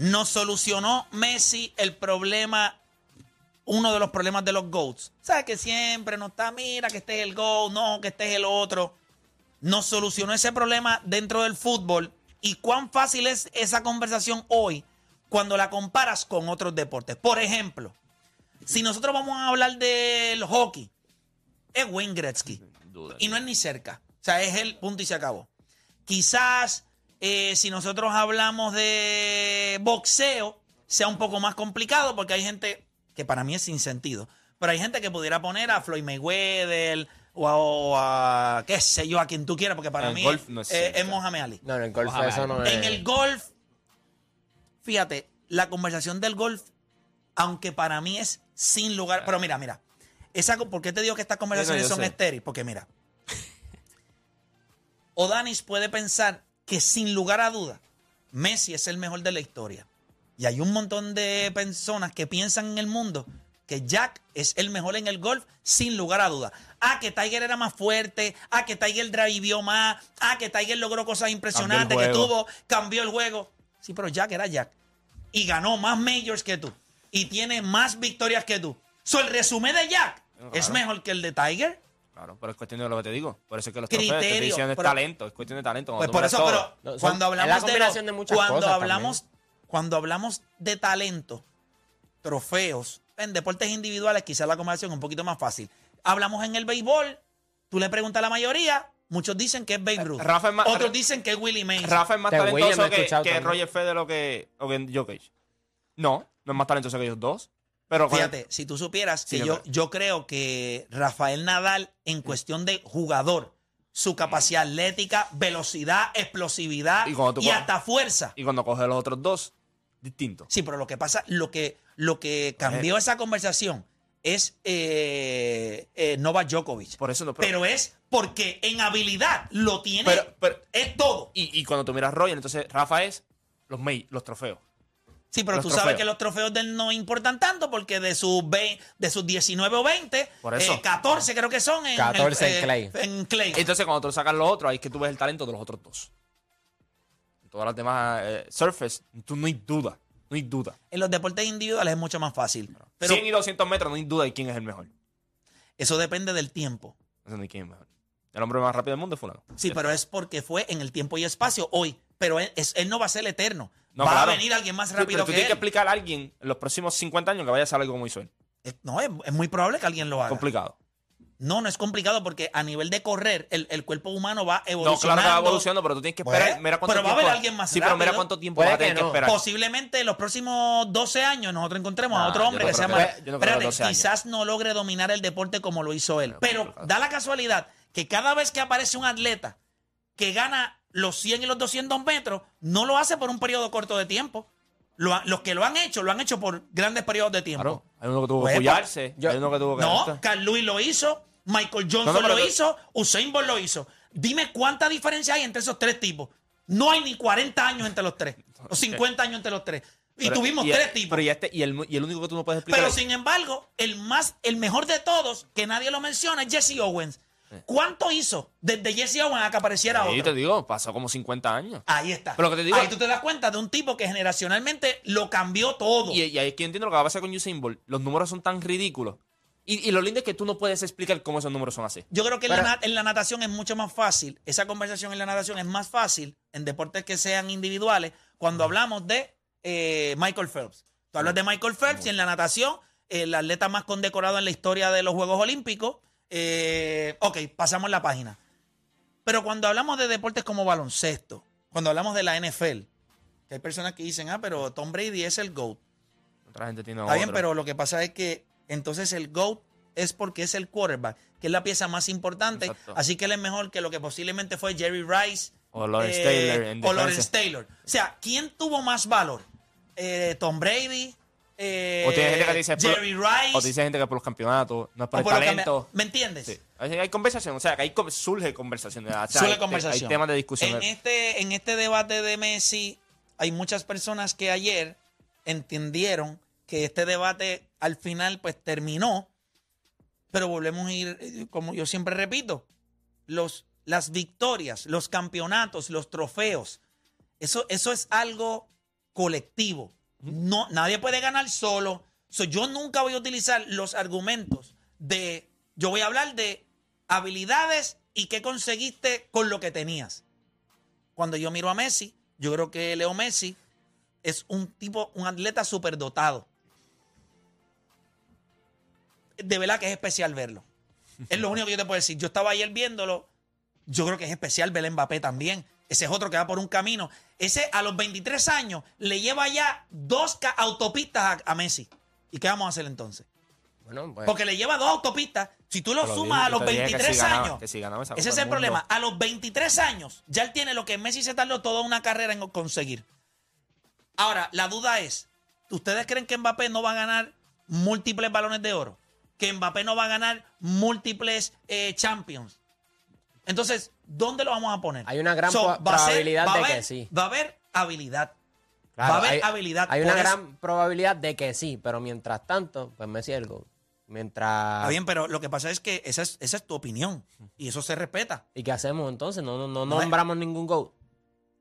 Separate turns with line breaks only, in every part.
No solucionó Messi el problema, uno de los problemas de los GOATs. ¿Sabes que siempre no está, mira que este es el GOAT, no, que este es el otro? No solucionó ese problema dentro del fútbol. ¿Y cuán fácil es esa conversación hoy cuando la comparas con otros deportes? Por ejemplo, si nosotros vamos a hablar del hockey, es Wayne Gretzky. Y no es ni cerca. O sea, es el punto y se acabó. Quizás eh, si nosotros hablamos de boxeo, sea un poco más complicado porque hay gente que para mí es sin sentido. Pero hay gente que pudiera poner a Floyd Mayweather o a, o a, qué sé yo, a quien tú quieras, porque para
En
mí
golf
es,
no es
eh, es Mohamed Ali.
No, en el golf eso no es.
En el golf, fíjate, la conversación del golf, aunque para mí es sin lugar. Pero mira, mira. Esa, ¿Por qué te digo que estas conversaciones son estériles? Porque mira. Odanis puede pensar que sin lugar a duda, Messi es el mejor de la historia. Y hay un montón de personas que piensan en el mundo que Jack es el mejor en el golf sin lugar a duda. Ah, que Tiger era más fuerte, ah, que Tiger driveó más, ah, que Tiger logró cosas impresionantes, que tuvo, cambió el juego. Sí, pero Jack era Jack. Y ganó más majors que tú. Y tiene más victorias que tú. So, el resumen de Jack
Claro.
es mejor que el de Tiger.
Claro, pero es cuestión de lo que te digo. Por eso es que los
Criterio,
trofeos, te diciendo, es
pero-
talento, es cuestión de talento.
Pues
Cuando
por eso, pero
son-
cuando hablamos de
combinación
lo-
de muchas
cuando
cosas
hablamos cuando hablamos de talento, trofeos, en deportes individuales quizás la conversación es un poquito más fácil. Hablamos en el béisbol, tú le preguntas a la mayoría, muchos dicen que es Babe Ruth,
Rafa es más-
otros dicen que es Willie Mays.
Rafa es más talentoso que, que. Roger Federer o que, o que Jokic. No, no es más talentoso que ellos dos. Pero
Fíjate, si tú supieras
Sí,
que
yo
yo,
creo.
yo creo que Rafael Nadal, en cuestión de jugador, su capacidad atlética, velocidad, explosividad
Y coges-
hasta fuerza.
Y cuando coges los otros dos, distinto.
Sí, pero lo que pasa, lo que, lo que cambió esa conversación es eh, eh, Novak Djokovic.
Por eso no.
pero, es porque en habilidad lo tiene,
Pero- pero-
es todo.
y, y cuando tú miras Roger, entonces Rafa es los, May, los trofeos.
Sí, pero tú sabes que los trofeos de él no importan tanto porque de sus, ve- de sus 19 o 20,
Por eso.
eh, 14 creo que son en,
14 en
eh,
clay.
en clay.
Entonces, cuando tú sacas los otros, ahí es que tú ves el talento de los otros dos. En todas las demás eh, surface, tú no hay duda. No hay duda.
En los deportes individuales es mucho más fácil. Pero
100 y 200 metros, no hay duda de quién es el mejor.
eso depende del tiempo.
No sé quién es mejor. El hombre más rápido del mundo es fulano.
Sí, pero es porque fue en el tiempo y espacio hoy. Pero él, es- él no va a ser eterno.
No,
va
claro.
a venir alguien más
Sí,
rápido
pero tú
que
tienes que explicar a alguien en los próximos 50 años que vaya a hacer algo como hizo él.
Es- No, es, es muy probable que alguien lo haga.
Complicado.
No, no es complicado porque a nivel de correr, el, el cuerpo humano va
No,
evolucionando.
claro que va evolucionando, pero tú tienes que esperar.
Pues,
mira cuánto
pero va a
tiempo-
haber alguien más
Sí, pero mira
rápido.
cuánto tiempo va a tener
que
que,
no.
esperar.
Posiblemente en los próximos 12 años nosotros encontremos a otro hombre
no
que se
creo
llama.
que- yo no
Espérate,
12 años.
quizás no logre dominar el deporte como lo hizo él.
Pero
da la casualidad que cada vez que aparece un atleta que gana los 100 y los 200 metros, no lo hace por un periodo corto de tiempo. Lo ha- los que lo han hecho, lo han hecho por grandes periodos de tiempo.
Claro, hay uno que tuvo
Pues,
que apoyarse, hay uno que tuvo que...
No, Carl Lewis lo hizo, Michael Johnson
No, no, pero
lo hizo, Usain Bolt lo hizo. Dime cuánta diferencia hay entre esos tres tipos. No hay ni 40 años entre los tres, o 50 años entre los tres. Y
Pero-
tuvimos
y-
tres tipos.
Pero y, este, y, el, y el único que tú no puedes explicar...
Pero
es-
sin embargo, el más, el mejor de todos, que nadie lo menciona, es Jesse Owens. ¿Cuánto hizo desde Jesse Owens a que apareciera
Sí,
otro?
te digo, pasó como 50 años.
Ahí está.
Pero lo que te digo-
Ahí tú te das cuenta de un tipo que generacionalmente lo cambió todo.
Y, y ahí es que yo entiendo lo que va a pasar con Usain Bolt. Los números son tan ridículos. Y, y lo lindo es que tú no puedes explicar cómo esos números son así.
Yo creo que en,
Pero-
la, na- en la natación es mucho más fácil, esa conversación en la natación es más fácil en deportes que sean individuales cuando hablamos de eh, Michael Phelps. Tú hablas de Michael Phelps y en la natación, el atleta más condecorado en la historia de los Juegos Olímpicos. Eh, ok, pasamos la página. Pero cuando hablamos de deportes como baloncesto, cuando hablamos de la NFL, que hay personas que dicen, ah, pero Tom Brady es el GOAT.
Otra gente tiene
Está bien,
otro.
pero lo que pasa es que entonces el GOAT es porque es el quarterback, que es la pieza más importante.
Exacto.
Así que él es mejor que lo que posiblemente fue Jerry Rice.
O Lawrence
eh,
Taylor en
O. Lawrence Taylor. O sea, ¿quién tuvo más valor? Eh, Tom Brady. Eh,
O tiene gente que dice por-
Jerry Rice.
O dice gente que por los campeonatos, no es por el
por
talento.
me, ¿Me entiendes?
Sí. Hay, conversación, o sea, que ahí surge conversación. O sea,
Suele
hay,
conversación.
Hay temas de discusión.
En este, en este debate de Messi, hay muchas personas que ayer entendieron que este debate al final pues terminó, pero volvemos a ir, eh, como yo siempre repito, los, las victorias, los campeonatos, los trofeos, eso, eso es algo colectivo. No, nadie puede ganar solo. So, yo nunca voy a utilizar los argumentos de, yo voy a hablar de habilidades y qué conseguiste con lo que tenías. Cuando yo miro a Messi, yo creo que Leo Messi es un tipo, un atleta superdotado. De verdad que es especial verlo. Es lo único que yo te puedo decir. Yo estaba ayer viéndolo. Yo creo que es especial ver a Mbappé también. Ese es otro que va por un camino. Ese a los 23 años le lleva ya dos autopistas a, a Messi. ¿Y qué vamos a hacer entonces?
Bueno, pues.
Porque le lleva dos autopistas. Si tú lo sumas a los
te dije que si
23
ganaba-
años,
que si ganaba esa
ese
Copa
es
del
el
Mundo.
problema. A los 23 años, ya él tiene lo que Messi se tardó toda una carrera en conseguir. Ahora, la duda es, ¿ustedes creen que Mbappé no va a ganar múltiples balones de oro? ¿Que Mbappé no va a ganar múltiples eh, champions? Entonces, ¿dónde lo vamos a poner?
Hay una gran
So, ser-
probabilidad de
haber-
que sí.
Va a haber habilidad.
Claro,
va a haber
hay,
habilidad.
Hay una
eso-
gran probabilidad de que sí, pero mientras tanto, pues Messi es el gol. Mientras.
Está bien, pero lo que pasa es que esa es, esa es tu opinión. Y eso se respeta.
¿Y qué hacemos entonces? No, no, no
No es-
nombramos ningún gol.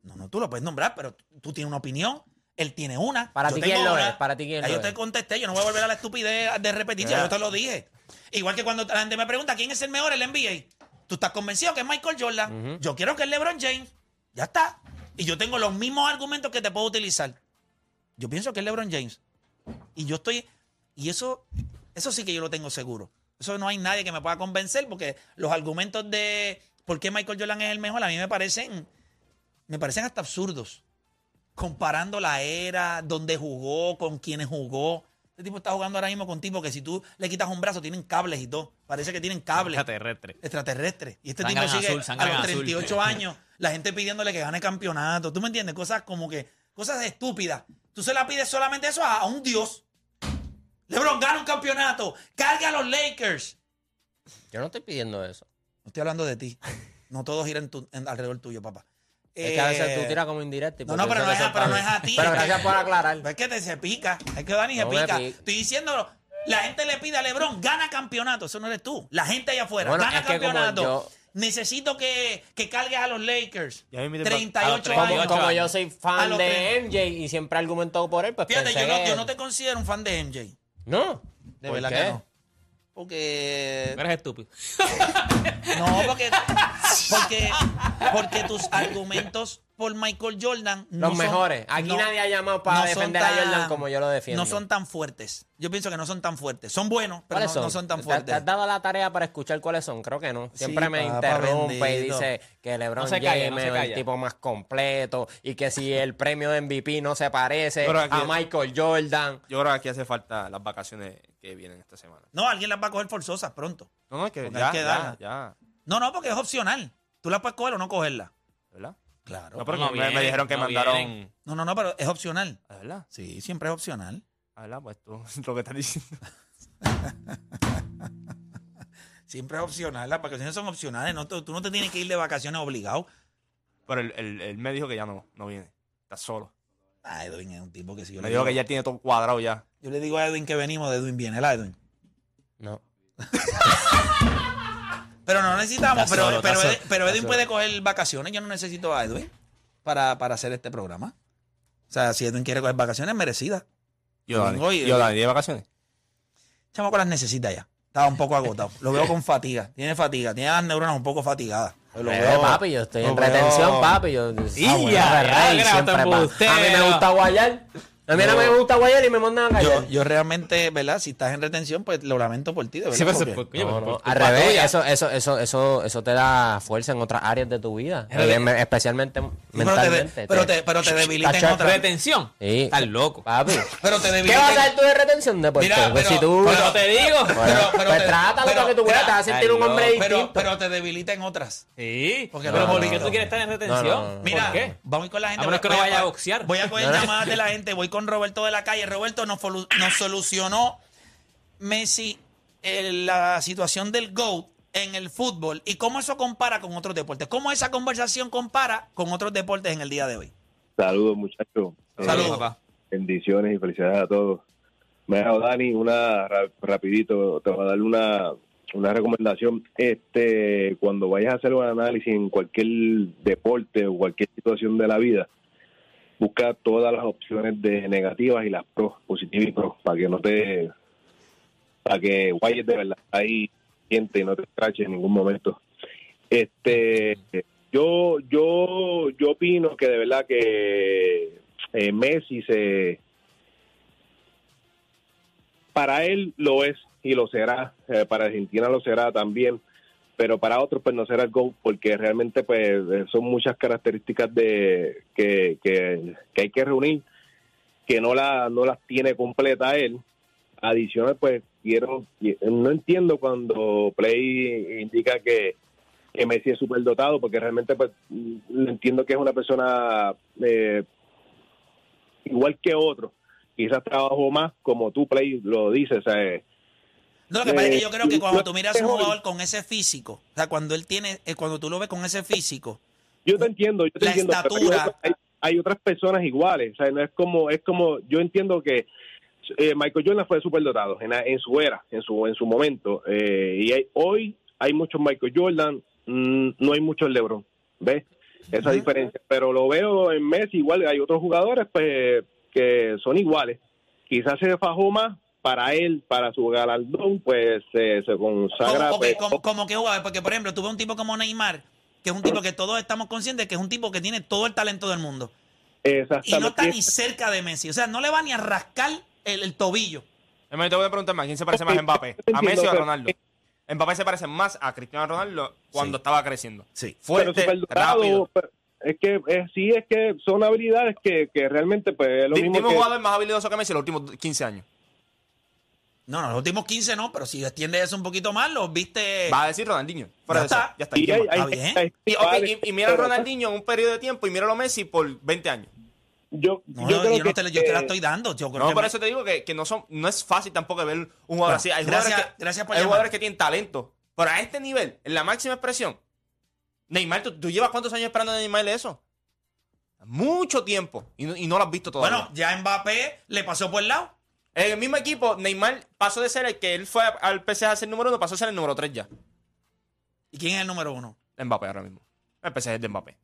No, no, tú lo puedes nombrar, pero tú tienes una opinión, él tiene una.
Para ti, ¿quién lo es? Para ti, ¿quién lo
yo te
es?
contesté, yo no voy a volver a la estupidez de repetir, yo te lo dije. Igual que cuando la gente me pregunta quién es el mejor en la NBA, tú estás convencido que es Michael Jordan. Yo quiero que es LeBron James. Ya está. Y yo tengo los mismos argumentos que te puedo utilizar. Yo pienso que es LeBron James. Y yo estoy. Y eso, eso sí que yo lo tengo seguro. Eso no hay nadie que me pueda convencer porque los argumentos de por qué Michael Jordan es el mejor a mí me parecen. Me parecen hasta absurdos. Comparando la era, donde jugó, con quienes jugó. Este tipo está jugando ahora mismo con tipos que si tú le quitas un brazo tienen cables y todo. Parece que tienen cables
Extraterrestre.
extraterrestres. Y este tipo sigue
azul,
a los
azul.
38 años, la gente pidiéndole que gane campeonato. ¿Tú me entiendes? Cosas como que, cosas estúpidas. Tú se la pides solamente eso a, a un dios. LeBron gana un campeonato, carga a los Lakers.
Yo no estoy pidiendo eso.
No estoy hablando de ti. No todo gira en tu- en- alrededor tuyo, papá.
Es que a veces
Eh,
tú tiras como indirecto. y
no,
pues
no, pero no es a- pero no es a ti.
Pero gracias por aclarar.
Es que te se pica. Es que Dani se
No me
pica.
pica.
Estoy diciéndolo. La gente le pide a LeBron, gana campeonato. Eso no eres tú. La gente allá afuera,
Bueno,
gana
es que como
campeonato.
yo-
Necesito que, que cargues a los Lakers.
Ya me invité
38
pa- a los
años.
Como, como yo soy
A
fan de. MJ y siempre argumento por él, pues
Fíjate,
pensé
yo no,
que-
yo no te considero un fan de MJ.
No.
De
¿Por
verdad
qué?
que no. Porque.
Eres estúpido.
No, porque. Porque, porque tus argumentos por Michael Jordan. no
Los
son-
mejores. Aquí
no-
nadie ha llamado para
no
defender a Jordan como yo lo defiendo.
No son tan fuertes. Yo pienso que no son tan fuertes. Son buenos, pero
¿Cuáles
no, no son tan
¿Te-
fuertes.
¿Te has dado la tarea para escuchar cuáles son? Creo que no. Siempre
Sí,
me
papá,
interrumpe y dice que LeBron
No se calla,
James es el tipo más completo y que si el premio de MVP no se parece a Michael Jordan.
Yo creo que aquí hace falta las vacaciones que vienen esta semana.
No, alguien las va a coger forzosas pronto.
No, no, es que
Porque
ya,
hay que
ya, ya,
No, no, porque es opcional. Tú las puedes coger o no cogerla.
¿verdad?
Claro.
No, pero
No
me, dijeron que
no
mandaron...
vienen.
No, no, no, pero es opcional.
¿Ah, ¿Verdad?
Sí, siempre es opcional.
¿Ah, ¿Verdad? Pues tú, lo que estás diciendo.
Siempre es opcional. Las vacaciones son opcionales. No, tú, tú no te tienes que ir de vacaciones obligado.
Pero él, él- él me dijo que ya no, no viene. Está solo.
Ah, Edwin es un tipo que si yo
Me
le
dijo
digo,
que ya tiene todo cuadrado ya.
yo le digo a Edwin que venimos, de Edwin viene, ¿verdad, Edwin?
No.
Pero no necesitamos,
Está
pero,
solo,
pero,
está
Ed-
solo,
pero Edwin puede coger vacaciones. Yo no necesito a Edwin para, para hacer este programa. O sea, si Edwin quiere coger vacaciones, merecidas.
Yo, Dani.
Vengo y-
Yo, Dani, ¿de vacaciones?
Chamaco las necesita ya. Estaba un poco agotado. Lo veo con fatiga. Tiene fatiga. Tiene las neuronas un poco fatigadas. Lo
Eh,
veo-
papi, yo estoy en retención, papi. Yo,
Y
Ah, bueno,
ya, ya,
rey,
grata
siempre, pa. A mí me gusta guayar. A mí no me gusta guayar y me mandan a
Yo,
callar.
yo realmente, ¿verdad? Si estás en retención, pues lo lamento por ti, de verdad.
Sí, pero
porque-
No,
pero
no,
por
al revés,
tuya.
eso, eso, eso, eso, eso te da fuerza en otras áreas de tu vida, especialmente
pero te,
mentalmente.
pero te, pero te debilita en otra.
Retención.
Sí.
Estás loco.
Papi,
Pero te
¿qué
debilita.
vas a
en-
hacer tú de retención de
Mira,
Pues
pero-
si tú...
Pero te digo.
Pero- pero
pues trátalo para que tú
mira,
te vas a sentir un hombre distinto.
pero te debilita en otras.
Sí.
Porque
¿por qué tú quieres estar en retención?
Mira,
¿Por qué?
vamos con la gente.
A menos que no vaya a boxear.
Voy a coger llamadas de la gente. Voy con Roberto de la calle. Roberto nos, nos solucionó Messi eh, la situación del GOAT en el fútbol y cómo eso compara con otros deportes. ¿Cómo esa conversación compara con otros deportes en el día de hoy?
Saludos, muchachos.
Saludos.
papá.
bendiciones y felicidades a todos. Me ha Dani, una ra- rapidito, te voy a dar una, una recomendación. Este, cuando vayas a hacer un análisis en cualquier deporte o cualquier situación de la vida, busca todas las opciones de negativas y las pros, positivas y pros, para que no te, para que guayes de verdad ahí siente y no te escraches en ningún momento. Este, yo, yo, yo opino que de verdad que eh, Messi se para él lo es y lo será eh, para Argentina lo será también pero para otros pues no será el GOAT porque realmente pues eh, son muchas características de que, que, que hay que reunir que no la no las tiene completa él. Adicional pues quiero no entiendo cuando Play indica que Messi es superdotado porque realmente pues mm, entiendo que es una persona eh, igual que otro. Quizás trabajó más como tú Play lo dices o eh,
No, lo que pasa es que
Eh,
yo creo que cuando tú miras a un jugador con ese físico, o sea, cuando él tiene, eh, cuando tú lo ves con ese físico,
yo te entiendo yo te
La
entiendo
estatura.
hay, hay otras personas iguales o sea no es como es como yo entiendo que eh, Michael Jordan fue superdotado en, la- en su era en su en su momento eh, y hay- hoy hay muchos Michael Jordan mm, no hay muchos LeBron ves esa diferencia pero lo veo en Messi igual hay otros jugadores pues que son iguales quizás se fajó más para él para su galardón pues se se consagra pues,
como, como que jugador, porque por ejemplo, tuve un tipo como Neymar, que es un tipo que todos estamos conscientes que es un tipo que tiene todo el talento del mundo. Y no está ni cerca de Messi. O sea, no le va ni a rascar el, el tobillo.
Te voy a preguntar más. ¿Quién se parece más a Mbappé? ¿A Messi o a
pero-
Ronaldo? Mbappé se parece más a Cristiano Ronaldo cuando
Sí.
estaba creciendo.
Sí.
pero
Fuerte,
superdotado,
rápido.
pero es que eh, sí es que son habilidades que, que realmente pues es lo mismo
Dime un
que
jugador más habilidoso que Messi en los últimos 15 años.
No, no, los últimos 15 no, pero si extiende eso un poquito más, los viste.
Va a decir Ronaldinho. Fuera
Ya
de eso.
está.
Ya está.
y
Está bien.
hay
Y, mira a Ronaldinho en un periodo de tiempo y míralo a Messi por 20 años.
yo,
No,
yo
yo,
creo que
te, yo te la estoy dando. Yo creo
No,
que
por
me-
eso te digo que, que no, son, no es fácil tampoco ver un jugador
Bueno,
así. Hay
gracias-
jugadores que,
gracias por
hay jugadores que tienen talento. Pero a este nivel, en la máxima expresión, Neymar, ¿tú, tú llevas cuántos años esperando de Neymar eso? Mucho tiempo. Y no, y no lo has visto todavía.
Bueno, ya Mbappé le pasó por el lado.
En el mismo equipo, Neymar pasó de ser el que él fue al PSG a ser el número uno, pasó a ser el número 3 ya.
¿Y quién es el número uno?
Mbappé ahora mismo. El PSG es de Mbappé.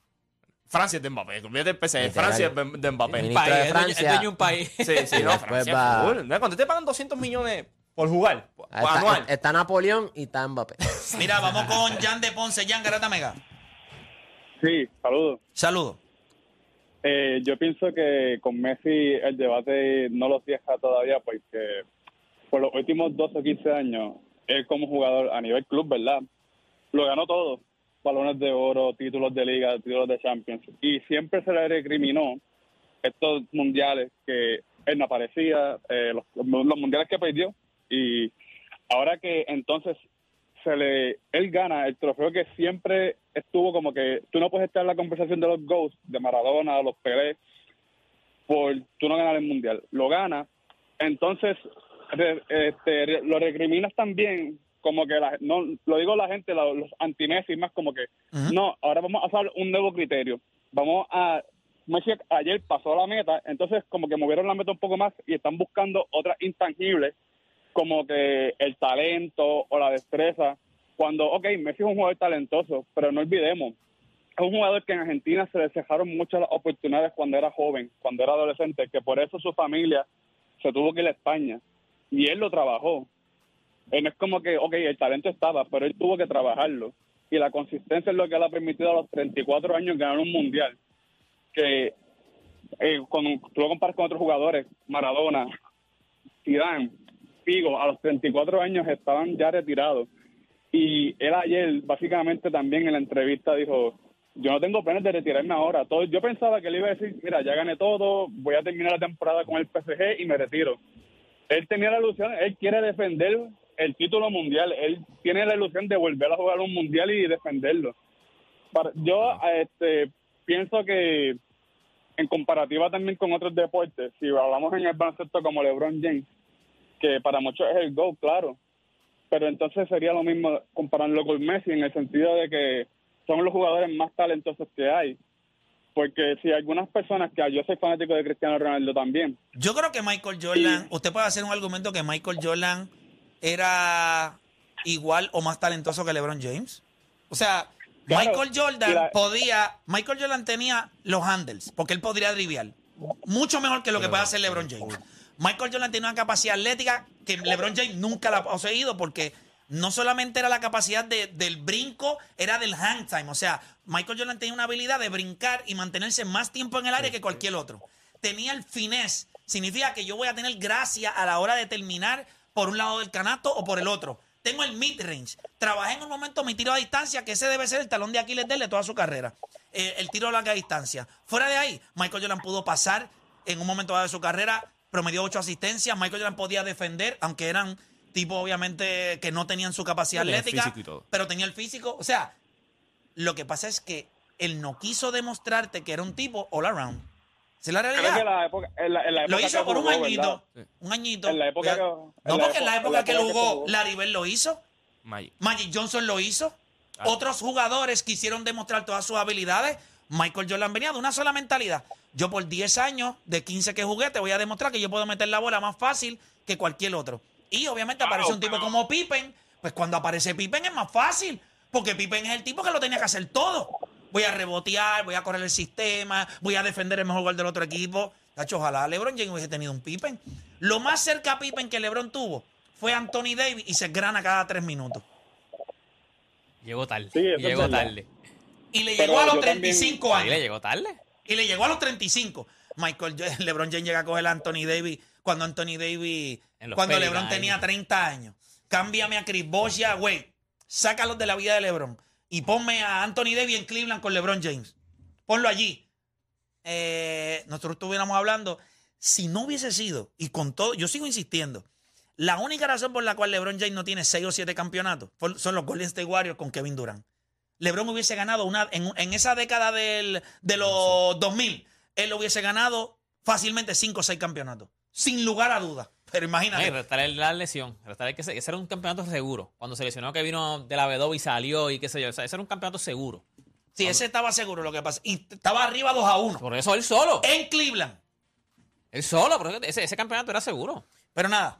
Francia es de Mbappé. Olvídate del PSG. Francia es de- Mbappé.
Ministro
País,
de
es dueño-
Francia.
es dueño de un país.
Sí, sí, no, Francia. Cuando te pagan 200 millones por jugar, por-
Ahí está,
anual.
está Napoleón y está Mbappé.
Mira, vamos con Jan de Ponce. Jan Garata Mega.
Sí, saludos.
Saludos.
Eh, yo pienso que con Messi el debate no lo cierra todavía porque por los últimos 12 o 15 años, él como jugador a nivel club, ¿verdad? Lo ganó todo. Balones de oro, títulos de liga, títulos de Champions. Y siempre se le recriminó estos mundiales que él no aparecía, eh, los, los mundiales que perdió. Y ahora que entonces se le él gana el trofeo que siempre estuvo como que tú no puedes estar en la conversación de los Ghosts, de Maradona, de los Pelé, por tú no ganar el mundial. Lo gana, entonces re- este, re- lo recriminas también como que la, no lo digo la gente la- los anti-Messi más como que no ahora vamos a hacer un nuevo criterio. Vamos a Messi ayer pasó la meta entonces como que movieron la meta un poco más y están buscando otras intangibles como que el talento o la destreza cuando ok Messi es un jugador talentoso pero no olvidemos es un jugador que en Argentina se le cejaron muchas oportunidades cuando era joven, cuando era adolescente, que por eso su familia se tuvo que ir a España. Y él lo trabajó. Eh, no es como que, ok, el talento estaba, pero él tuvo que trabajarlo. Y la consistencia es lo que le ha permitido a los 34 años ganar un mundial. Que eh, cuando tú lo comparas con otros jugadores, Maradona, Zidane, Figo, a los 34 años estaban ya retirados. Y él ayer, básicamente también en la entrevista dijo, yo no tengo planes de retirarme ahora. Todo, yo pensaba que él iba a decir, mira, ya gané todo, voy a terminar la temporada con el PSG y me retiro. Él tenía la ilusión, él quiere defender el título mundial, él tiene la ilusión de volver a jugar un mundial y defenderlo. Yo este, pienso que en comparativa también con otros deportes, si hablamos en el baloncesto como LeBron James, que para muchos es el GOAT, claro, pero entonces sería lo mismo compararlo con Messi en el sentido de que son los jugadores más talentosos que hay. Porque si algunas personas que yo soy fanático de Cristiano Ronaldo también,
Yo creo que Michael Jordan, usted puede hacer un argumento que Michael Jordan era igual o más talentoso que LeBron James. O sea,
Claro,
Michael Jordan
la-
podía, Michael Jordan tenía los handles, porque él podría driviar mucho mejor que lo que puede hacer LeBron James. Michael Jordan tenía una capacidad atlética que LeBron James nunca la ha poseído porque no solamente era la capacidad de- del brinco, era del hang time. O sea, Michael Jordan tenía una habilidad de brincar y mantenerse más tiempo en el área que cualquier otro. Tenía el finesse. Significa que yo voy a tener gracia a la hora de terminar por un lado del canasto o por el otro. Tengo el mid-range. Trabajé en un momento mi tiro a distancia, que ese debe ser el talón de Aquiles de toda su carrera. Eh, el tiro a larga distancia. Fuera de ahí, Michael Jordan pudo pasar en un momento dado de su carrera, promedió ocho asistencias. Michael Jordan podía defender, aunque eran tipos, obviamente, que no tenían su capacidad
Tenía
atlética,
físico y todo.
pero tenía el físico. O sea, lo que pasa es que él no quiso demostrarte que era un tipo all around. Esa es la realidad.
la época, en la, en la
Lo hizo
que
por un añito.
¿verdad?
Un añito.
En la época que-
no, porque en la
época-
que
que
jugó,
jugó.
Larry Bird lo hizo.
Magic.
Magic Johnson lo hizo.
Ah.
Otros jugadores quisieron demostrar todas sus habilidades. Michael Jordan venía de una sola mentalidad. Yo por 10 años, de 15 que jugué, te voy a demostrar que yo puedo meter la bola más fácil que cualquier otro. Y obviamente aparece un tipo como Pippen. Pues cuando aparece Pippen es más fácil. Porque Pippen es el tipo que lo tenía que hacer todo. Voy a rebotear, voy a correr el sistema, voy a defender el mejor gol del otro equipo. Tacho, ojalá LeBron James hubiese tenido un Pippen. Lo más cerca a Pippen que LeBron tuvo fue Anthony Davis y se grana cada tres minutos.
Llegó tarde.
Sí,
llegó tarde.
Y le
Pero
llegó a los
yo también-
35
Ahí le
años.
llegó tarde.
Y le llegó a los 35. Michael LeBron James llega a coger a Anthony Davis cuando Anthony Davis, cuando LeBron tenía 30 años. Cámbiame a Chris Bosh ya, güey. Sácalos de la vida de LeBron. Y ponme a Anthony Davis en Cleveland con LeBron James. Ponlo allí. Eh, nosotros estuviéramos hablando, si no hubiese sido, y con todo, yo sigo insistiendo, la única razón por la cual LeBron James no tiene 6 o 7 campeonatos son los Golden State Warriors con Kevin Durant. LeBron hubiese ganado una en, en esa década del, de los 2000, él hubiese ganado fácilmente 5 o 6 campeonatos, sin lugar a dudas. Pero imagínate.
No, y restar la lesión. Restar que se- ese era un campeonato seguro. Cuando se lesionó que vino de la B2 y salió y qué sé yo. O sea, ese era un campeonato seguro.
sí, ese estaba seguro lo que pasa. Y estaba arriba 2 a 1
Por eso él solo.
en Cleveland.
Él solo. Por eso ese, ese campeonato era seguro.
Pero nada,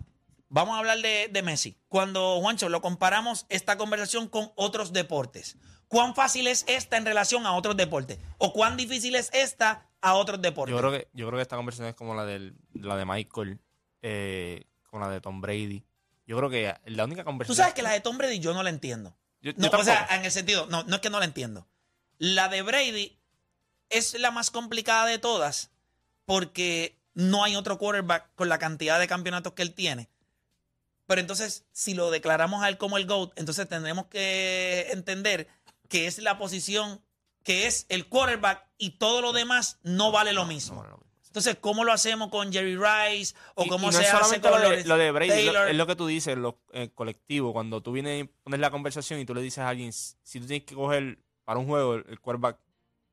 vamos a hablar de, de Messi. Cuando, Juancho, lo comparamos esta conversación con otros deportes. ¿Cuán fácil es esta en relación a otros deportes? ¿O cuán difícil es esta a otros deportes?
Yo creo que, yo creo que esta conversación es como la, del, la de Michael, eh, con la de Tom Brady. Yo creo que la única
Tú
conversación.
sabes que la de Tom Brady yo no la entiendo.
Yo- yo
No, o sea, en el sentido, no, no es que no la entiendo. La de Brady es la más complicada de todas porque no hay otro quarterback con la cantidad de campeonatos que él tiene. Pero entonces, si lo declaramos a él como el GOAT, entonces tendremos que entender que es la posición que es el quarterback y todo lo demás no vale lo mismo.
No.
Entonces, ¿cómo lo hacemos con Jerry Rice? ¿O
Y-
cómo
y no
se
es
hace con
lo de, lo de Brady, lo- es lo que tú dices, lo eh, colectivo. Cuando tú vienes y pones la conversación y tú le dices a alguien, si tú tienes que coger para un juego el, el quarterback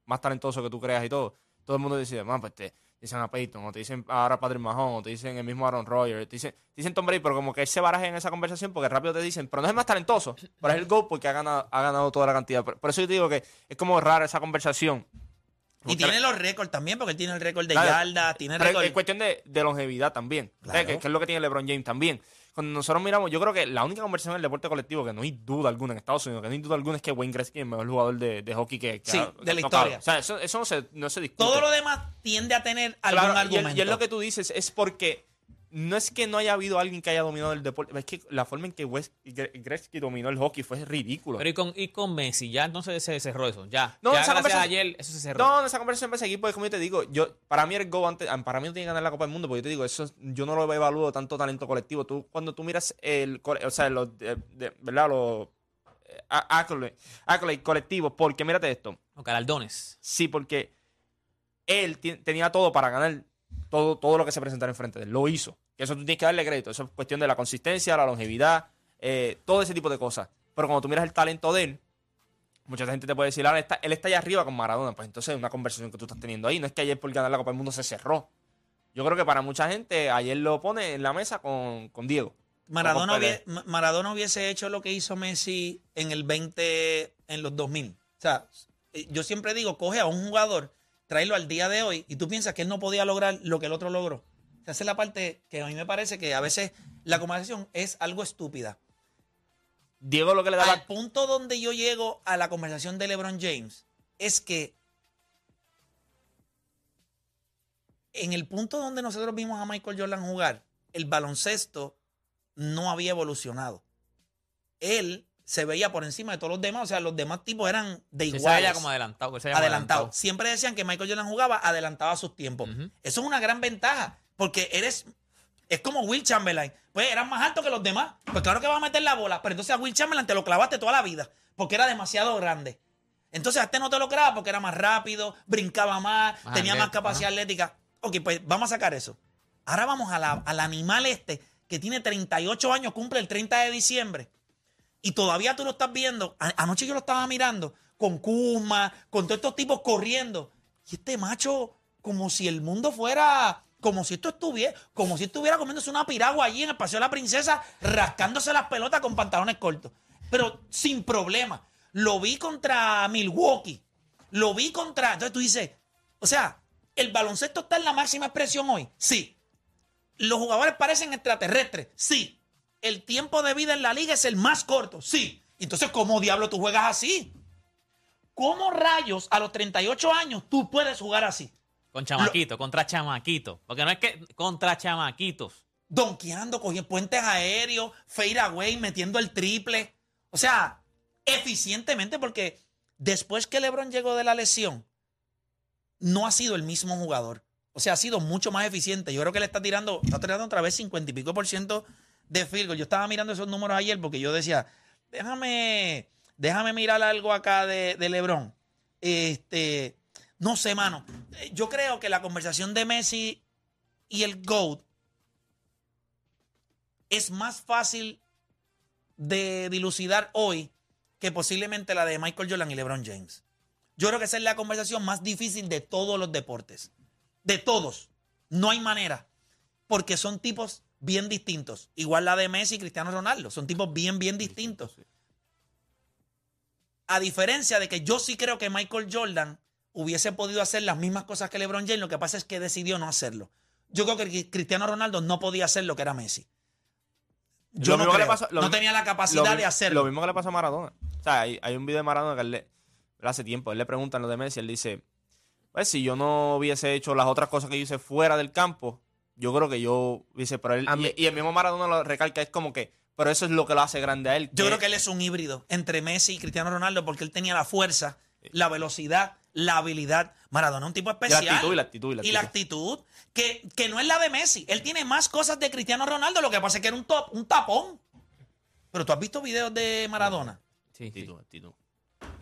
más talentoso que tú creas y todo, todo el mundo dice, man, pues te dicen a Peyton, o te dicen ahora Patrick Mahomes, o te dicen el mismo Aaron Rodgers, te dicen, te dicen Tom Brady, pero como que él se baraje en esa conversación porque rápido te dicen, pero no es el más talentoso, pero es el GOAT porque ha ganado, ha ganado toda la cantidad. Por, eso yo digo que es como rara esa conversación.
Y tiene los récords también, porque él tiene el récord de
Claro.
yardas, tiene el récord...
es cuestión de, de longevidad también. Que, que es lo que tiene LeBron James también. Cuando nosotros miramos, yo creo que la única conversación en el deporte colectivo que no hay duda alguna en Estados Unidos, que no hay duda alguna es que Wayne Gretzky es el mejor jugador de, de hockey que, que
Sí,
ha-
de la
no,
historia.
O sea, eso, eso no, se, no se discute.
Todo lo demás tiende a tener algún
Claro,
argumento.
y es lo que tú dices, es porque no es que no haya habido alguien que haya dominado el deporte, es que la forma en que Gretzky dominó el hockey fue ridículo.
Pero y con, y con Messi, ya entonces se cerró eso. Ya.
No,
ya
esa conversación-
ayer, eso se cerró.
No, esa conversación me seguí, porque como yo te digo, yo, para mí el Go antes, ah, para mí no tiene que ganar la Copa del Mundo, porque yo te digo, eso es- yo no lo evalúo tanto talento colectivo. Tú, cuando tú miras el, o sea, los, de- de- ¿verdad? Los eh, accolades accolades colectivos, porque mírate esto,
Los galardones.
sí, porque él tenía todo para ganar todo, todo lo que se presentara enfrente de él, lo hizo. Que eso tú tienes que darle crédito, eso es cuestión de la consistencia, la longevidad, eh, todo ese tipo de cosas. Pero cuando tú miras el talento de él, Mucha gente te puede decir, "Ah, él está, él está allá arriba con Maradona. Pues entonces es una conversación que tú estás teniendo ahí. No es que ayer por ganar la Copa del Mundo se cerró. Yo creo que para mucha gente ayer lo pone en la mesa con, con Diego.
Maradona,
O con Pelé.
hubie- Ma- Maradona hubiese hecho lo que hizo Messi en el 20, en los 2000. O sea, eh, yo siempre digo, coge a un jugador, tráelo al día de hoy y tú piensas que él no podía lograr lo que el otro logró. Esa es la parte que a mí me parece que a veces la conversación es algo estúpida.
Diego lo que le da
Al punto donde yo llego a la conversación de LeBron James es que en el punto donde nosotros vimos a Michael Jordan jugar, el baloncesto no había evolucionado. Él se veía por encima de todos los demás, o sea, los demás tipos eran de
Él se veía como adelantado. se
adelantado. Siempre decían que Michael Jordan jugaba adelantado a sus tiempos. Eso es una gran ventaja, porque eres es como Will Chamberlain. Pues eras más alto que los demás. Pues claro que va a meter la bola, pero entonces a Will Chamberlain te lo clavaste toda la vida, porque era demasiado grande. Entonces a este no te lo clavaba porque era más rápido, brincaba más,
Más
tenía más capacidad atlética. Ok, pues vamos a sacar eso. Ahora vamos a la- al animal este que tiene 38 años, cumple el 30 de diciembre. Y todavía tú lo estás viendo. Anoche yo lo estaba mirando con Kuzma, con todos estos tipos corriendo. Y este macho, como si el mundo fuera, como si esto estuviera, como si estuviera comiéndose una piragua allí en el Paseo de la Princesa, rascándose las pelotas con pantalones cortos. Pero sin problema. Lo vi contra Milwaukee. Lo vi contra. Entonces tú dices, o sea, ¿el baloncesto está en la máxima expresión hoy? Sí. ¿Los jugadores parecen extraterrestres? Sí. ¿El tiempo de vida en la liga es el más corto? Sí. Entonces, ¿cómo diablo tú juegas así? ¿Cómo rayos a los 38 años tú puedes jugar así?
Con chamaquito, contra chamaquito. Porque no es que contra chamaquitos.
Donkeando, cogiendo puentes aéreos, fade away, metiendo el triple. O sea, eficientemente, porque después que LeBron llegó de la lesión, no ha sido el mismo jugador. O sea, ha sido mucho más eficiente. Yo creo que le está tirando, está tirando otra vez 50 y pico por ciento de field. Yo estaba mirando esos números ayer porque yo decía, déjame, déjame mirar algo acá de, de LeBron. Este, no sé, mano. Eh, Yo creo que la conversación de Messi y el GOAT es más fácil de dilucidar hoy que posiblemente la de Michael Jordan y LeBron James. Yo creo que esa es la conversación más difícil de todos los deportes. De todos. No hay manera. Porque son tipos bien distintos. Igual la de Messi y Cristiano Ronaldo. Son tipos bien, bien distintos. A diferencia de que yo sí creo que Michael Jordan hubiese podido hacer las mismas cosas que LeBron James, lo que pasa es que decidió no hacerlo. Yo creo que Cristiano Ronaldo no podía hacer lo que era Messi. Yo no,
le
creo.
pasó-
no tenía la capacidad de hacerlo.
Lo mismo que le pasó a Maradona. O sea, hay, hay un video de Maradona que él le, hace tiempo, él le preguntan lo de Messi, él dice, pues si yo no hubiese hecho las otras cosas que yo hice fuera del campo, yo creo que yo hubiese, pero él,
A mí-
y, y el mismo Maradona lo recalca, es como que, pero eso es lo que lo hace grande a él.
Yo creo que él es un híbrido entre Messi y Cristiano Ronaldo porque él tenía la fuerza, la velocidad, la habilidad. Maradona es un tipo
Y
especial.
la actitud, y la actitud, y la
Y la
actitud.
que, que no es la de Messi. Él tiene más cosas de Cristiano Ronaldo, lo que pasa es que era un, top, un tapón. Pero tú has visto videos de Maradona.
Sí, sí.
Actitud, actitud.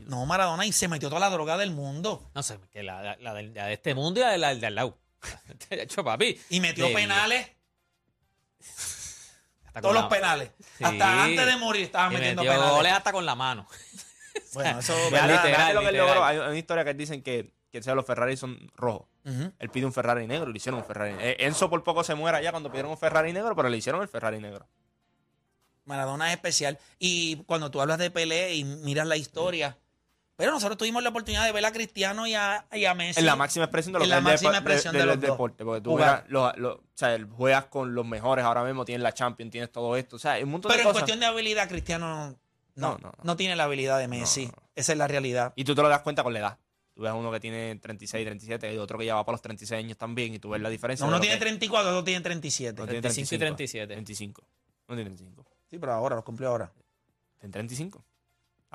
No, Maradona, y se metió toda la droga del mundo.
No sé, que la, la- la del- la de este mundo y la, de- la del de al lado. De hecho, papi.
Y metió
de-
penales,
hasta
todos
la-
los penales.
Sí.
Hasta antes de morir estaba
y
metiendo
metió
penales.
goles hasta con la mano.
Bueno, eso
que él
literal.
logró. Hay una historia que dicen que, que sea, los Ferrari son rojos. Él pide un Ferrari negro y le hicieron un Ferrari negro. Enzo por poco se muera ya cuando pidieron un Ferrari negro, pero le hicieron el Ferrari negro.
Maradona es especial. Y cuando tú hablas de Pelé y miras la historia. Pero nosotros tuvimos la oportunidad de ver a Cristiano y a, y a Messi.
En la máxima expresión de lo
En la máxima expresión de
del
los dos.
deporte. Porque tú los- los- o sea, juegas con los mejores ahora mismo, tienes la Champions, tienes todo esto. O sea, hay un montón
Pero
de
en
cosas.
cuestión de habilidad, Cristiano no, no,
No, no, no.
no tiene la habilidad de Messi.
No, no.
Esa es la realidad.
Y tú te lo das cuenta con la edad. Tú ves a uno que tiene 36, 37 y otro que ya va para los 36 años también y tú ves la diferencia.
No, uno tiene
que-
34, otro tiene 37.
no tiene
35 y 37.
35. No tiene 35.
Sí, pero ahora, los cumplió ahora.
Tiene 35.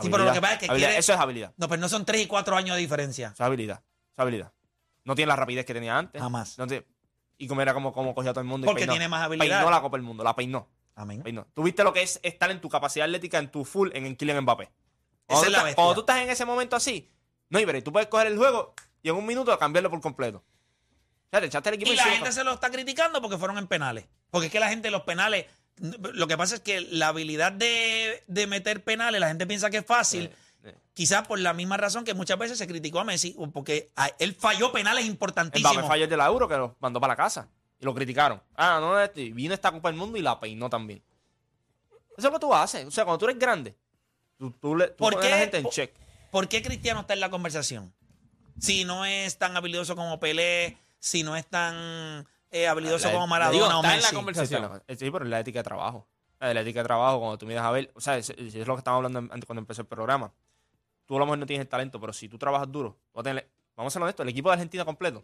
Sí, pero lo que pasa es que
Habilidad.
quiere-
Eso es habilidad.
No, pero no son 3 y 4 años de diferencia.
Eso es habilidad. Eso es habilidad. No tiene la rapidez que tenía antes.
Jamás.
No tiene- y como era como, como cogía a todo el mundo. y
Porque
peinó.
tiene más habilidad.
Peinó la Copa del Mundo, la peinó.
Amén.
peinó. Tú viste lo que es estar en tu capacidad atlética, en tu full, en el Kylian Mbappé. Cuando,
Esa
tú
es la
estás-
bestia.
cuando tú estás en ese momento así, no, y tú puedes coger el juego y en un minuto cambiarlo por completo. O sea, te echaste el equipo
Y la
encima.
gente se lo está criticando porque fueron en penales. Porque es que la gente, los penales, lo que pasa es que la habilidad de, de meter penales, la gente piensa que es fácil. Quizás por la misma razón que muchas veces se criticó a Messi, porque a- él falló penales importantísimos.
falló el de la Euro que lo mandó para la casa. Y lo criticaron. Ah, no, este, y vino esta Copa del Mundo y la peinó también. Eso es lo que tú haces. O sea, cuando tú eres grande, tú, tú, le, tú
¿Por
pones a la gente en
Por-
check.
¿Por qué Cristiano está en la conversación? Si no es tan habilidoso como Pelé, si no es tan eh, habilidoso
La-
como Maradona
digo,
o
está en la
Messi.
conversación.
Sí, la- pero es la ética de trabajo. La de la ética de trabajo, cuando tú miras a ver, o sea, es, es lo que estábamos hablando antes cuando empezó el programa. Tú a lo mejor no tienes el talento, pero si tú trabajas duro, vas a tener- vamos a ser honestos, el equipo de Argentina completo.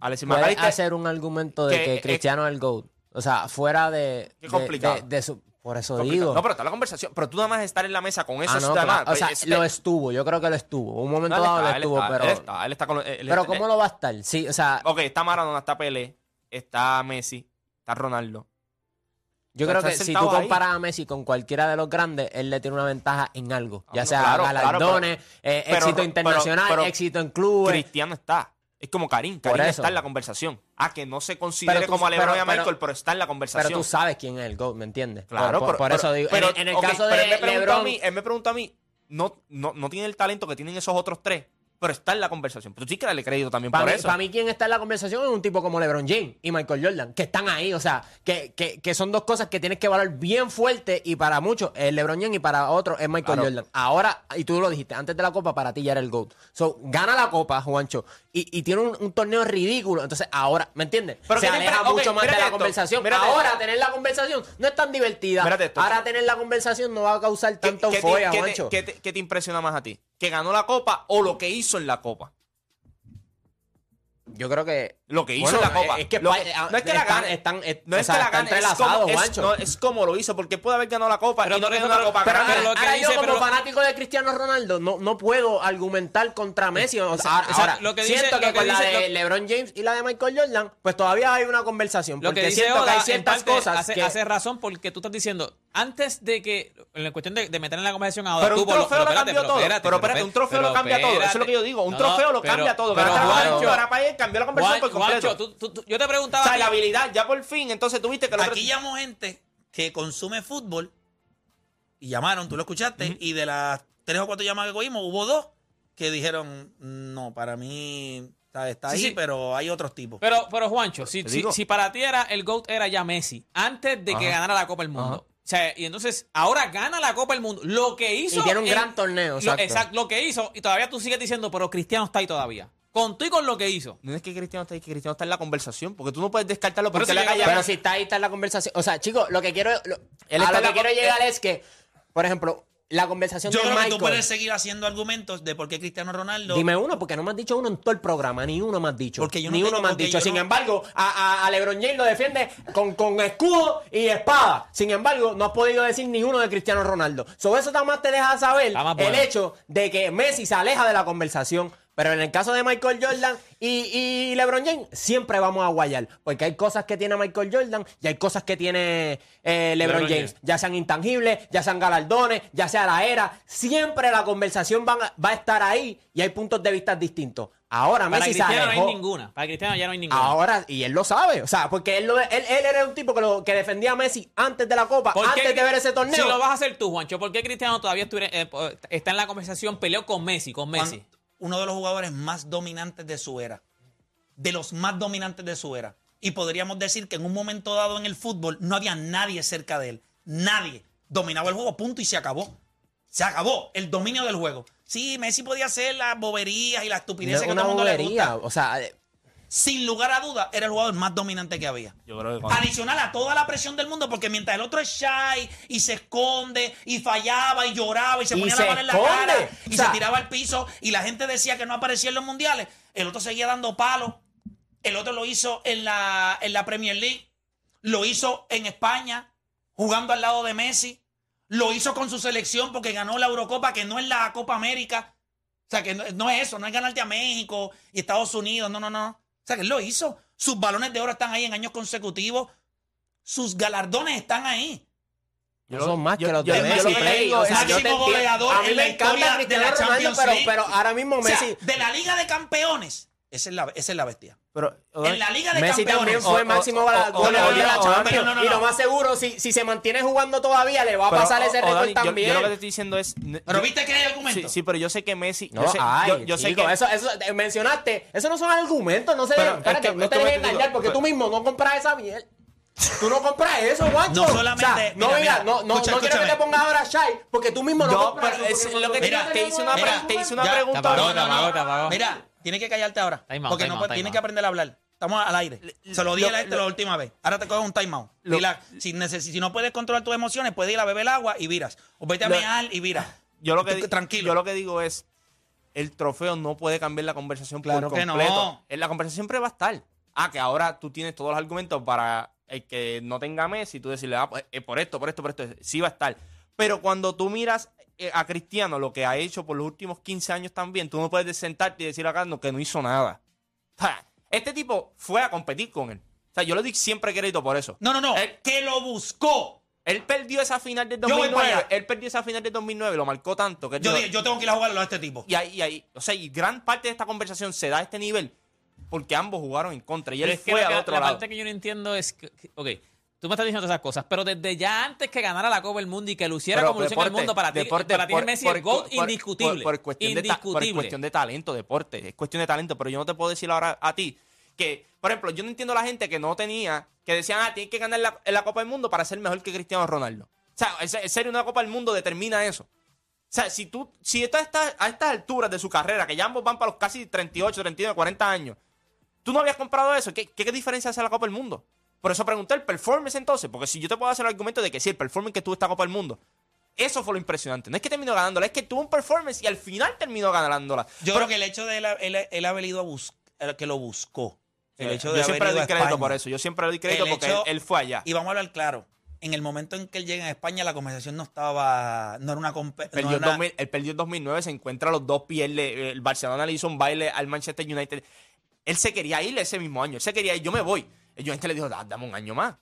Alexis
Puedes hacer un argumento de
que
Cristiano es el GOAT. O sea, fuera de.
Qué
de-
complicado.
de- de su- por eso
complicado.
digo.
No, pero está la conversación. Pero tú nada más estar en la mesa con eso,
Ah, no,
está
claro.
mal.
O sea,
Es-
lo estuvo. Yo creo que lo estuvo. Un momento
No,
dado lo
está,
estuvo,
está,
pero.
Él está, él está con los- él
pero ¿cómo lo va a estar? Sí, o sea,
Ok, está Maradona, está Pelé, está Messi, está Ronaldo.
yo creo que si tú
ahí.
comparas a Messi con cualquiera de los grandes, él le tiene una ventaja en algo. Ya sea
claro, claro,
galardones, eh, éxito
pero-
internacional, éxito en clubes.
Cristiano está. Es como Karim. Karim está en la conversación. Ah, que no se considere
tú-
como a LeBron y a
pero-
Michael, pero, está en la conversación.
Pero tú sabes quién es el GOAT, ¿me entiendes?
Claro,
por, eso digo.
pero,
en, en el caso
pero
de
él me
LeBron,
a mí, él me preguntó a mí, no, no, no tiene el talento que tienen esos otros tres, pero está en la conversación. Pero tú sí que darle crédito también
Para
por
mí,
eso.
para mí, quien está en la conversación es un tipo como LeBron James y Michael Jordan, que están ahí, o sea, que, que, que son dos cosas que tienes que valorar bien fuerte y para muchos es LeBron James y para otros es Michael
Claro.
Jordan. Ahora, y tú lo dijiste, antes de la Copa para ti ya era el GOAT. So, gana la Copa, Juancho, y, y tiene un, un torneo ridículo. Entonces, ahora, ¿me entiendes?
Pero
Se aleja mucho más de la
esto,
conversación. ahora,
esto.
tener la conversación no es tan divertida. Ahora, tener la conversación no va a causar
¿Qué,
tanta euforia,
qué te-
Juancho.
qué te- qué te impresiona más a ti? ¿Que ganó la copa o lo que hizo en la copa?
Yo creo que
Lo que hizo
Bueno,
en la copa.
es que
Lo
pa-
no es que la
están-
gane.
están- eh,
no
o
es
sea,
que la gane. Es como, es, no, es como lo hizo, porque puede haber ganado la copa
Pero
y no
por
ganó
pero-
copa
pero-
grande.
pero lo que
ahora
dice,
yo como
pero-
fanático de Cristiano Ronaldo no, no puedo argumentar contra Messi. O sea, ahora,
o sea,
ahora,
lo que dice-
siento
lo
que,
que
con la
dice-
de
lo-
LeBron James y la de Michael Jordan, pues todavía hay una conversación.
Lo
porque
que dice
siento que
Oda,
hay
en
ciertas
parte,
cosas
hace,
que...
hace razón porque tú estás diciendo, antes de que, en la cuestión de, de meter en la conversación a Oda,
Pero
tú,
un
lo-
trofeo lo cambió
pero
todo. Pero espérate, un trofeo lo
pero
cambia todo. Eso es lo que yo digo. Un
No,
trofeo lo
pero-
cambia todo.
pero
la ahora para él cambió la conversación completo.
Juancho, tú- tú- yo te preguntaba.
O sea, la habilidad, ya por fin, entonces tuviste que el otro-
Aquí llamó gente que consume fútbol y llamaron, tú lo escuchaste, y de las tres o cuatro llamadas que cogimos, hubo dos que dijeron, no, para mí está, está
Sí,
ahí,
sí.
pero hay otros tipos.
Pero, pero Juancho, si, si, para ti era el GOAT era ya Messi, antes de que ganara la Copa del Mundo.
Ajá.
O sea, y entonces ahora gana la Copa del Mundo. Lo que hizo.
Y tiene un
en-
gran torneo,
lo-
exacto.
exacto, lo que hizo, y todavía tú sigues diciendo, pero Cristiano está ahí todavía. Con tú y con lo que hizo.
No es que Cristiano está ahí, que Cristiano está en la conversación, porque tú no puedes descartarlo
Pero
porque
si
le
llega-
haga ya-
Pero si está ahí, está en la conversación. O sea, chicos, lo que quiero... Lo,
Él
a
está
lo que
la
quiero llegar es que, por ejemplo, la conversación
Yo
de
creo que
Michael...
tú puedes seguir haciendo argumentos de por qué Cristiano Ronaldo.
Dime uno, porque no me has dicho uno en todo el programa, ni uno me has dicho.
Porque yo no
ni
tengo-
uno me has
porque
dicho.
yo
Sin
no-
embargo, a, a- a LeBron James lo defiende con, con escudo y espada. Sin embargo, no has podido decir ni uno de Cristiano Ronaldo. Sobre eso nada más te deja saber
Está más
el hecho de que Messi se aleja de la conversación. Pero en el caso de Michael Jordan y, y LeBron James, siempre vamos a guayar. Porque hay cosas que tiene Michael Jordan y hay cosas que tiene eh, LeBron,
LeBron
James.
James.
Ya sean intangibles, ya sean galardones, ya sea la era. Siempre la conversación van a- va a estar ahí y hay puntos de vista distintos. Ahora
Para
Messi se
Cristiano no hay
alejó.
ninguna. Para Cristiano ya no hay ninguna.
Ahora, y él lo sabe, o sea, porque él, lo- él, él era un tipo que, lo, que defendía a Messi antes de la Copa,
¿Por qué-
antes de ver ese torneo.
Si lo vas a hacer tú, Juancho, ¿por qué Cristiano todavía eh, está en la conversación? Peleó con Messi, con Messi.
Juan, uno de los jugadores más dominantes de su era. De los más dominantes de su era. Y podríamos decir que en un momento dado en el fútbol no había nadie cerca de él. Nadie. Dominaba el juego, punto, y se acabó. Se acabó el dominio del juego. Sí, Messi podía hacer las boberías y las estupideces
es
que todo el mundo le gusta.
o sea,
sin lugar a duda, era el jugador más dominante que había.
Yo creo que cuando-
Adicional a toda la presión del mundo, porque mientras el otro es shy y se esconde y fallaba y lloraba y se
Y
ponía
se
la mano en la
esconde.
cara y
O sea-
se tiraba al piso y la gente decía que no aparecía en los mundiales, el otro seguía dando palos. El otro lo hizo en la, en la Premier League, lo hizo en España, jugando al lado de Messi, lo hizo con su selección porque ganó la Eurocopa, que no es la Copa América. O sea, que no, no es eso, no es ganarte a México y Estados Unidos, no, no, no. O sea, que él lo hizo. Sus balones de oro están ahí en años consecutivos. Sus galardones están ahí.
No son más
yo-
que los
yo-
de
yo
Messi.
lo que
Play,
digo,
o sea,
máximo
yo
goleador
A mí
en la
encanta
historia de la
Ronaldo,
Champions
pero,
League.
pero ahora mismo
O sea,
Messi...
de la Liga de Campeones, esa es la, esa es la bestia.
Pero,
En la Liga de
Messi
Campeones.
también fue máximo goleador de la Champions.
no, no, no,
Y lo
no.
más seguro, si, si se mantiene jugando todavía, le va a
pero,
pasar
o-
ese récord
Dani, yo-
también.
Yo, lo que te estoy diciendo es.
Pero
yo-
viste que hay argumentos.
Sí, sí, pero yo sé que Messi.
No,
yo sé,
ay,
yo, yo sé
chico,
que.
eso, eso, eh, mencionaste, eso no son argumentos, no se
Pero
dejen,
es
espérate,
que-
no te
que
dejes engañar, porque
pero-
tú mismo no compras esa miel. Tú no compras eso, guacho.
No solamente-
O sea, no,
mira,
mira,
mira,
no, no,
escucha,
no quiero que te pongas ahora shy, porque tú mismo no,
No,
compras
pero
eso,
es lo que
Mira,
te hice una,
mira,
pre- te hice una
ya,
pregunta.
te apagó,
No, no,
te apagó,
no.
te apagó.
Mira, tienes que callarte ahora.
Time out,
porque
time
no
out,
puedes-
time
tienes
out.
que aprender a hablar. Estamos al aire. Se lo dije
lo-
a este la última vez. Ahora te coges un timeout. Si, si no puedes controlar tus emociones, puedes ir a beber agua y viras. O vete a
Lo-
mear y viras.
Yo lo que
Tú- tranquilo.
Yo lo que digo es. El trofeo no puede cambiar la conversación
Claro
por
que no.
En La conversación siempre va a estar. Ah, que ahora tú tienes todos los argumentos para el que no tenga Messi, tú decirle, ah, pues, eh, por esto, por esto, por esto, sí va a estar. Pero cuando tú miras a Cristiano, lo que ha hecho por los últimos 15 años también, tú no puedes sentarte y decir acá no, que no hizo nada. Este tipo fue a competir con él. O sea, yo le di siempre crédito por eso.
No, no, no.
Él-
que lo buscó.
Él perdió esa final del
Yo voy para
2009.
allá.
Él perdió esa final del 2009, lo marcó tanto. Que
Yo
yo-
dije, yo tengo que ir a jugarlo a este tipo.
y ahí, y ahí, o sea, y gran parte de esta conversación se da a este nivel porque ambos jugaron en contra y
Pero
él
es que
fue
la,
otro
la
lado.
parte que yo no entiendo es que, que- ok, tú me estás diciendo todas esas cosas, pero desde ya antes que ganara la Copa del Mundo y que luciera
Pero
como lució en el mundo, para ti,
deporte,
para ti
por-
Messi
por-
GOAT
por-
indiscutible.
Por, cuestión de ta- por
indiscutible.
cuestión de talento, deporte. Es cuestión de talento, pero yo no te puedo decir ahora a ti que, por ejemplo, yo no entiendo a la gente que no tenía, que decían, ah, tienes que ganar la, Copa del Mundo para ser mejor que Cristiano Ronaldo. O sea, en se- en serio, una Copa del Mundo determina eso. O sea, si tú, si esto está a estas alturas de su carrera, que ya ambos van para los casi 38, 39, 40 años, tú no habías comprado eso, ¿qué, qué diferencia hace la Copa del Mundo? Por eso pregunté el performance entonces, porque si yo te puedo hacer el argumento de que sí, el performance que tuvo esta Copa del Mundo, eso fue lo impresionante. No es que terminó ganándola, es que tuvo un performance y al final terminó ganándola.
Yo
Pero-
creo que el hecho de él, él, él haber ido a buscar, que lo buscó. El hecho de
yo siempre le doy crédito
España.
por eso. Yo siempre le doy crédito
El
porque
hecho-
él, él fue allá.
Y vamos a hablar claro. En el momento en que él llega a España, la conversación no estaba. No era una.
Perdió
no
en
era-
2000 él perdió en 2009, se encuentra a los dos pierde. El Barcelona le hizo un baile al Manchester United. Él se quería ir ese mismo año. Él se quería ir. Yo me voy. El United le dijo, "Da- dame un año más.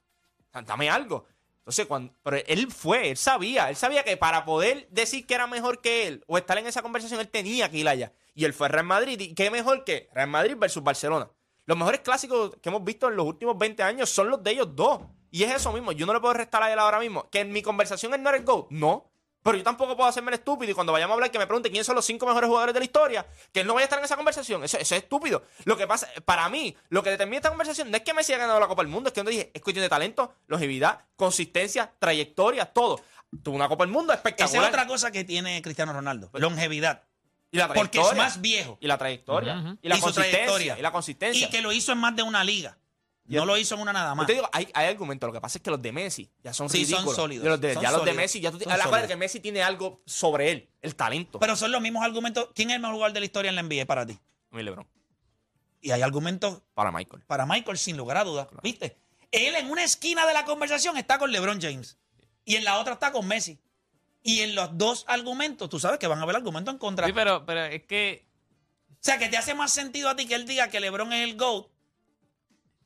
Dame algo. Entonces, cuando, pero él fue, él sabía. Él sabía que para poder decir que era mejor que él o estar en esa conversación, él tenía que ir allá. Y él fue Real Madrid. ¿Y qué mejor que Real Madrid versus Barcelona? Los mejores clásicos que hemos visto en los últimos 20 años son los de ellos dos. Y es eso mismo. Yo no le puedo restar a él ahora mismo. Que en mi conversación él no era GOAT. No. Pero yo tampoco puedo hacerme el estúpido y cuando vayamos a hablar que me pregunte quiénes son los cinco mejores jugadores de la historia, que él no vaya a estar en esa conversación. Eso, eso es estúpido. Lo que pasa, para mí, lo que determina esta conversación no es que Messi haya ganado la Copa del Mundo, es que yo dije, es cuestión de talento, longevidad, consistencia, trayectoria, todo. Tuvo una Copa del Mundo
Esa es
espectacular.
otra cosa que tiene Cristiano Ronaldo. Longevidad.
y la
Porque es más viejo.
Y la trayectoria. Y la
Y
consistencia.
trayectoria.
Y la consistencia.
Y que lo hizo en más de una liga.
Yo-
No lo hizo en una nada
Yo
más.
te digo, hay, hay argumentos. Lo que pasa es que los de Messi ya son
Sí, son
ridículos.
sólidos,
Y los de-
son
ya los de
sólidos,
Messi, ya tú
son
acuérdate
sólidos.
que Messi tiene algo sobre él, el talento.
Pero son los mismos argumentos. ¿Quién es el mejor jugador de la historia en la NBA para ti?
Mi LeBron,
Y hay argumentos
para Michael.
para Michael, sin lugar a dudas. ¿Viste? Él en una esquina de la conversación está con LeBron James. Y en la otra está con Messi. Y en los dos argumentos, tú sabes que van a haber argumentos en contra.
Sí, pero, pero es que
O sea, que te hace más sentido a ti que él diga que LeBron es el GOAT.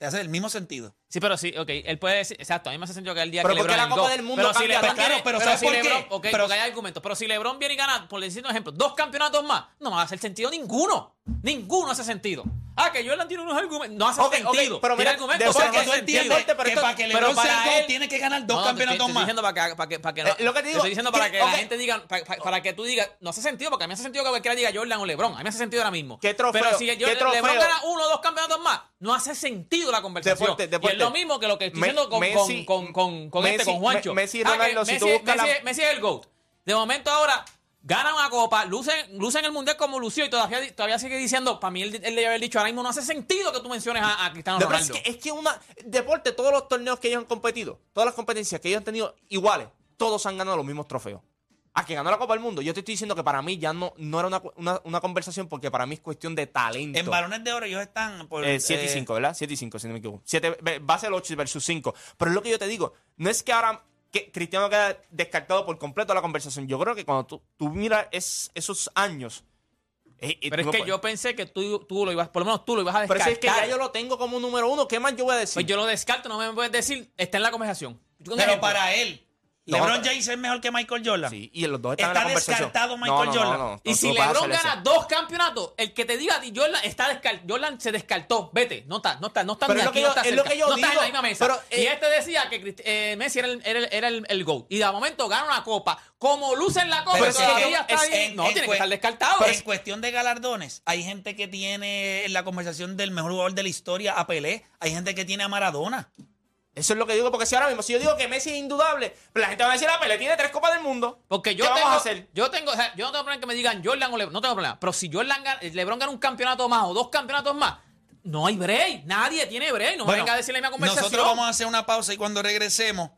Te hace el mismo sentido.
Sí, pero sí, ok. Él puede decir, exacto, a mí me hace sentido que el día
Pero
que
¿por qué
LeBron
la Copa del Mundo
pero si LeBron viene-
Pero
pero
¿sabes
si
por qué?
LeBron, ok,
Pero-
porque hay argumentos. Pero si LeBron viene y gana, por decir un ejemplo, dos campeonatos más, no va a hacer sentido ninguno. Ninguno hace sentido. Ah, que Jordan tiene unos argumentos. No hace sentido.
pero
Tiene
mira,
argumentos,
O sea,
pero
que
no
entiendes
pero
que para que
pero
LeBron sea
él-
tiene que ganar dos
No, te
campeonatos
te estoy
más.
para que, para que, para que no-
Eh, lo que te
te
digo,
estoy diciendo para
¿qué-
que la gente diga, para, que tú digas, no hace sentido, porque a mí me hace sentido que cualquiera diga Jordan o LeBron. A mí me hace sentido ahora mismo.
¿Qué trofeo?
Pero si
¿Qué?
LeBron gana uno o dos campeonatos más, no hace sentido la conversación.
Deporte, deporte.
Lo mismo que lo que estoy diciendo con,
Messi-
con, con, con, este, con Juancho.
Me- Messi
Ah,
Ronaldo, si tú
Messi,
buscas
Messi-
la-
Messi es el GOAT. De momento ahora, Gana una copa, luce, luce en el mundial como lució y todavía, todavía sigue diciendo, para mí él, él debe haber dicho ahora mismo no hace sentido que tú menciones a, a Cristiano
No, pero es
Ronaldo.
que, es que una deporte, todos los torneos que ellos han competido, todas las competencias que ellos han tenido iguales, todos han ganado los mismos trofeos. A que ganó la Copa del Mundo, yo te estoy diciendo que para mí ya no, no era una, una- una conversación porque para mí es cuestión de talento.
En balones de oro ellos están por...
7 y
eh,
5, ¿verdad? 7 y 5, si no me equivoco. Siete- va a ser 8 versus 5. Pero es lo que yo te digo. No es que ahora que Cristiano queda descartado por completo de la conversación. Yo creo que cuando tú, tú miras es- esos años. eh, eh,
Pero es que yo pensé que tú, tú lo ibas, por lo menos tú lo ibas a
Pero
descartar.
si es que ya yo lo tengo como número uno, ¿qué más yo voy a decir?
Pues yo lo descarto, no me puedes decir, está en la conversación.
Pero
ejemplo.
para él, LeBron
no.
James es mejor que Michael Jordan.
Sí, y los dos están en
Está
la conversación.
descartado
No,
Michael
no, no,
Jordan.
no,
Y si LeBron gana
eso.
dos campeonatos, el que te diga a ti, Jordan, está descal Jordan se descartó. Vete, no está, no está, no está
Pero
ni
es lo
aquí,
que
no
yo-
está
es lo
cerca,
que yo
no está en la misma mesa.
pero,
y
eh,
este decía que eh, Messi era el, era el, era el, el GOAT. Y de momento gana una copa. Como luce en la copa,
Pero es
todavía está
es-
ahí.
en-
no,
en
tiene que estar descartado.
En cuestión de galardones, hay gente que tiene en la conversación del mejor jugador de la historia a Pelé. Hay gente que tiene a Maradona.
Eso es lo que digo, porque si ahora mismo, si yo digo que Messi es indudable, pues la gente va a decir, ah, Pelé tiene tres copas del mundo.
Porque yo
¿Qué
tengo,
vamos a hacer?
yo tengo, o sea, yo no tengo problema que me digan Jordan o LeBron, no tengo problema. Pero si Jordan gana, LeBron gana un campeonato más o dos campeonatos más, no hay break. Nadie tiene break. No me
Bueno,
venga a decir la misma conversación.
Nosotros vamos a hacer una pausa y cuando regresemos,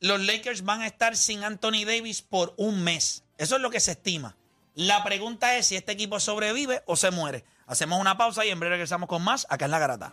los Lakers van a estar sin Anthony Davis por un mes. Eso es lo que se estima. La pregunta es si este equipo sobrevive o se muere. Hacemos una pausa y en breve regresamos con más acá en La Garata.